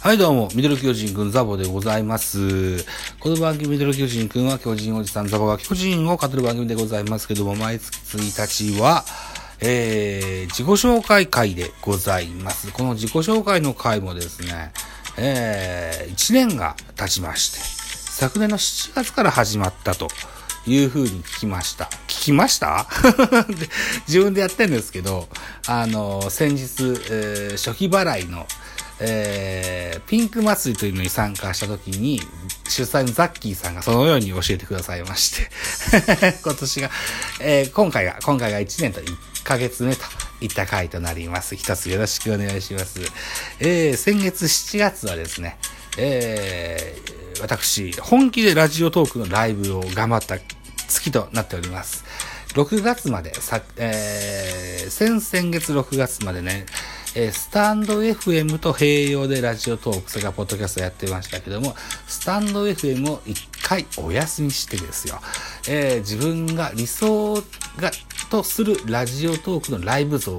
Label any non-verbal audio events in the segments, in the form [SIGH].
はい、どうも、ミドル巨人くんザボでございます。この番組、ミドル巨人くんは巨人おじさんザボが巨人を語る番組でございますけども、毎月1日は、えー、自己紹介会でございます。この自己紹介の会もですね、えー、1年が経ちまして、昨年の7月から始まったというふうに聞きました。聞きました？[LAUGHS] 自分でやってるんですけど、あの、先日、えー初期払いの、えーピンク祭りというのに参加した時に、主催のザッキーさんがそのように教えてくださいまして、[LAUGHS] 今年が、えー今回が、今回が1年と1ヶ月目といった回となります。一つよろしくお願いします。えー先月7月はですね、えー私、本気でラジオトークのライブを頑張った月となっております。6月まで、さ、えー先々月6月までね、えースタンド FM と併用でラジオトーク、それからポッドキャストやってましたけども、スタンド FM を一回お休みしてですよ、えー自分が理想が、とするラジオトークのライブ像を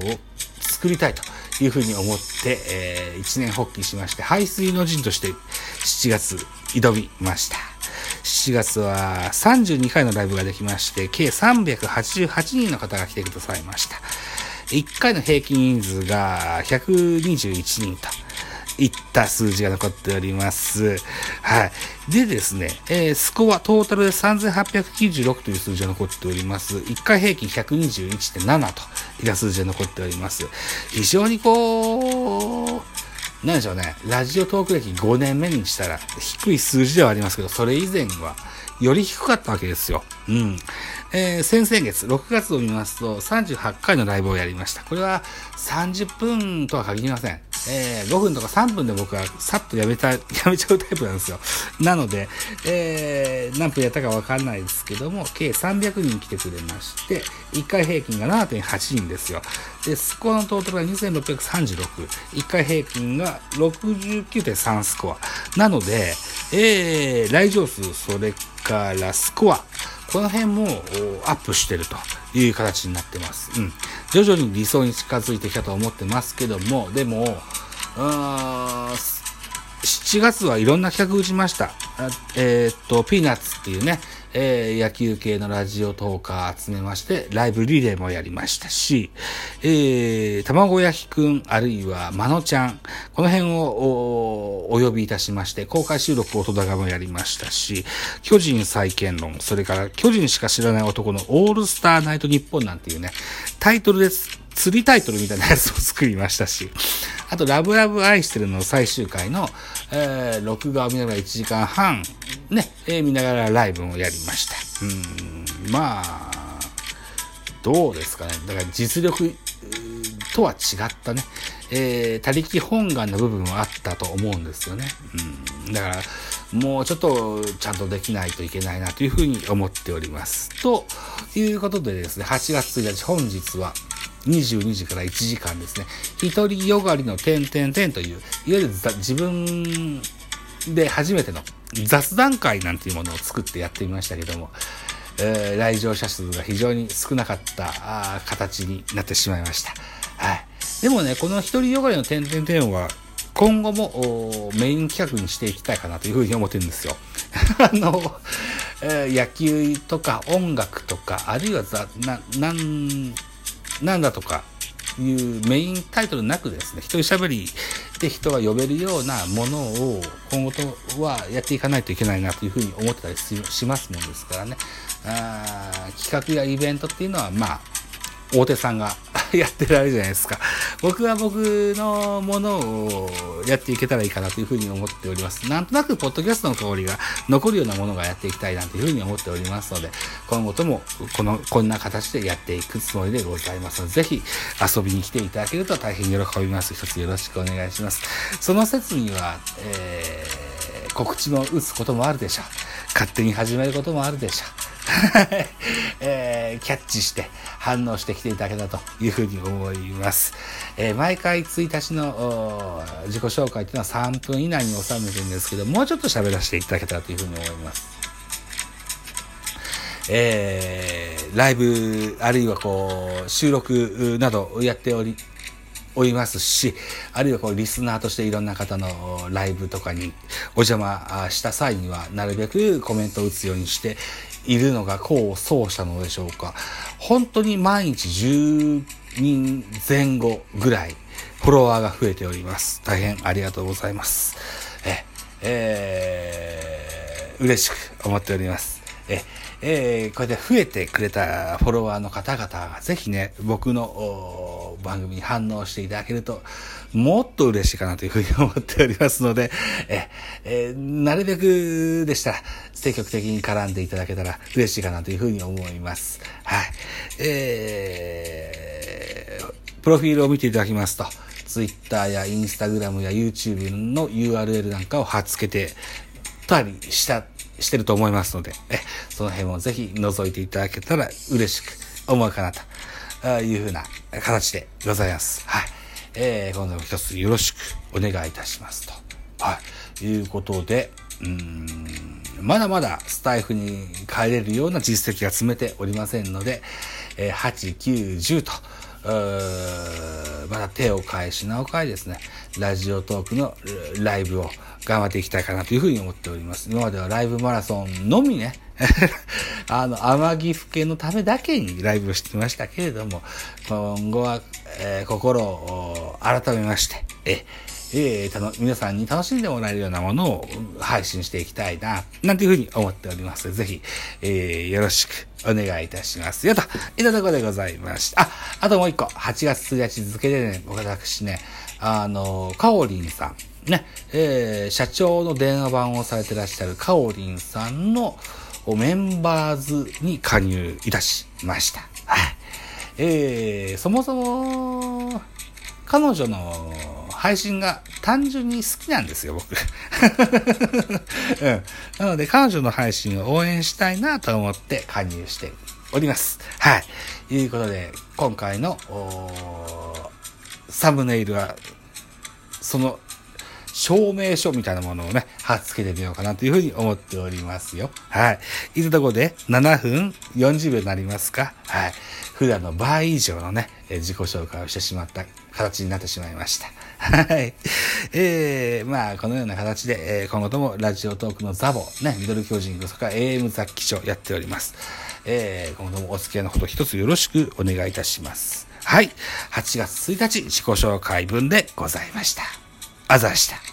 作りたいというふうに思って、えー一年発起しまして、排水の陣として7月挑みました。7月は32回のライブができまして、計388人の方が来てくださいました。1回の平均人数が121人といった数字が残っております。はい。でですね、えースコアトータルで3896という数字が残っております。1回平均121.7といった数字が残っております。非常にこう、何でしょうね、ラジオトーク歴5年目にしたら低い数字ではありますけど、それ以前はより低かったわけですよ。うん。えー先々月、6月を見ますと38回のライブをやりました。これは30分とは限りません。えー5分とか3分で僕はさっとやめた、[LAUGHS] やめちゃうタイプなんですよ。なので、えー何分やったかわかんないですけども、計300人来てくれまして、1回平均が7.8人ですよ。で、スコアのトータルが2636。1回平均が69.3スコア。なので、えー来場数、それからスコア、この辺もアップしてるという形になってます。うん。徐々に理想に近づいてきたと思ってますけども、でも、7月はいろんな企画打ちました。えーっと、ピーナッツっていうね、えー野球系のラジオトーカー集めまして、ライブリレーもやりましたし、えー、卵焼きくん、あるいはまのちゃん、この辺をお呼びいたしまして、公開収録音高もやりましたし、巨人再建論、それから巨人しか知らない男のオールスターナイト日本なんていうね、タイトルです。釣りタイトルみたいなやつを作りましたし、あと、ラブラブ愛してるの最終回の、えー録画を見ながら1時間半、ね、えー見ながらライブをやりました。うん、まあ、どうですかね。だから実力とは違ったね、えー、他力本願の部分はあったと思うんですよね。うん、だから、もうちょっとちゃんとできないといけないなというふうに思っております。ということでですね、8月1日本日は22時から1時間ですね、一人よがりの点々点という、いわゆる自分で初めての雑談会なんていうものを作ってやってみましたけども、えー来場者数が非常に少なかったあ形になってしまいました。はい。でもね、この一人よがりの点々点は、今後もメイン企画にしていきたいかなというふうに思ってるんですよ。[LAUGHS] あの、えー野球とか音楽とか、あるいはざな、なん、なんだとかいうメインタイトルなくですね、一人喋りで人が呼べるようなものを今後とはやっていかないといけないなというふうに思ってたりししますもんですからね。あー企画やイベントっていうのは、まあ、大手さんが [LAUGHS] やってられるじゃないですか。僕は僕のものをやっていけたらいいかなというふうに思っております。なんとなく、ポッドキャストの香りが残るようなものがやっていきたいなというふうに思っておりますので、今後とも、この、こんな形でやっていくつもりでございますので、ぜひ遊びに来ていただけると大変喜びます。一つよろしくお願いします。その説には、えー、告知も打つこともあるでしょう。勝手に始めることもあるでしょう。[LAUGHS] えーキャッチして反応してきていただけたというふうに思います。えー毎回1日の自己紹介というのは3分以内に収めてるんですけど、もうちょっと喋らせていただけたらというふうに思います。えーライブ、あるいはこう、収録などやっておりおりますし、あるいはこうリスナーとしていろんな方のライブとかにお邪魔した際には、なるべくコメントを打つようにしているのが功を奏したのでしょうか。本当に毎日10人前後ぐらいフォロワーが増えております。大変ありがとうございます。え、えー、嬉しく思っております。え、えー、これで増えてくれたフォロワーの方々がぜひね、僕の番組に反応していただけると、もっと嬉しいかなというふうに思っておりますので、え、えー、なるべくでしたら、積極的に絡んでいただけたら嬉しいかなというふうに思います。はい。えー、プロフィールを見ていただきますと、Twitter や Instagram や YouTube の URL なんかを貼っつけてたりしたしてると思いますので、え、その辺もぜひ覗いていただけたら嬉しく思うかなというふうな形でございます。はい。えー、今度も一つよろしくお願いいたしますと。はい。いうことで、うーん、まだまだスタイフに帰れるような実績が積めておりませんので、えー、8、9、10と、まだ手を変え品を変えですね、ラジオトークのライブを頑張っていきたいかなというふうに思っております。今まではライブマラソンのみね、[LAUGHS] あの、天城府県のためだけにライブをしてましたけれども、今後は、えー、心を改めまして、え、えー、たの皆さんに楽しんでもらえるようなものを配信していきたいな、なんていうふうに思っております。ぜひ、えー、よろしくお願いいたしますよ、といたところでございました。あ、あともう一個、8月1日付でね、私ね、あの、かおりんさん、ね、えー、社長の電話番をされてらっしゃるかおりんさんのメンバーズに加入いたしました。はい。えー、そもそも、彼女の配信が単純に好きなんですよ、僕。[LAUGHS] うん。なので、彼女の配信を応援したいなと思って加入しております。はい。ということで、今回の、サムネイルは、その証明書みたいなものをね、貼っつけてみようかなというふうに思っておりますよ。はい。いったところで7分40秒になりますか？はい。普段の倍以上のね、自己紹介をしてしまった形になってしまいました。はい。えー、まあ、このような形で、えー、今後ともラジオトークのザボ、ね、ミドル巨人そか AM 雑記書やっております。えー、今後ともお付き合いのほど一つよろしくお願いいたします。はい。8月1日自己紹介文でございました。あざした。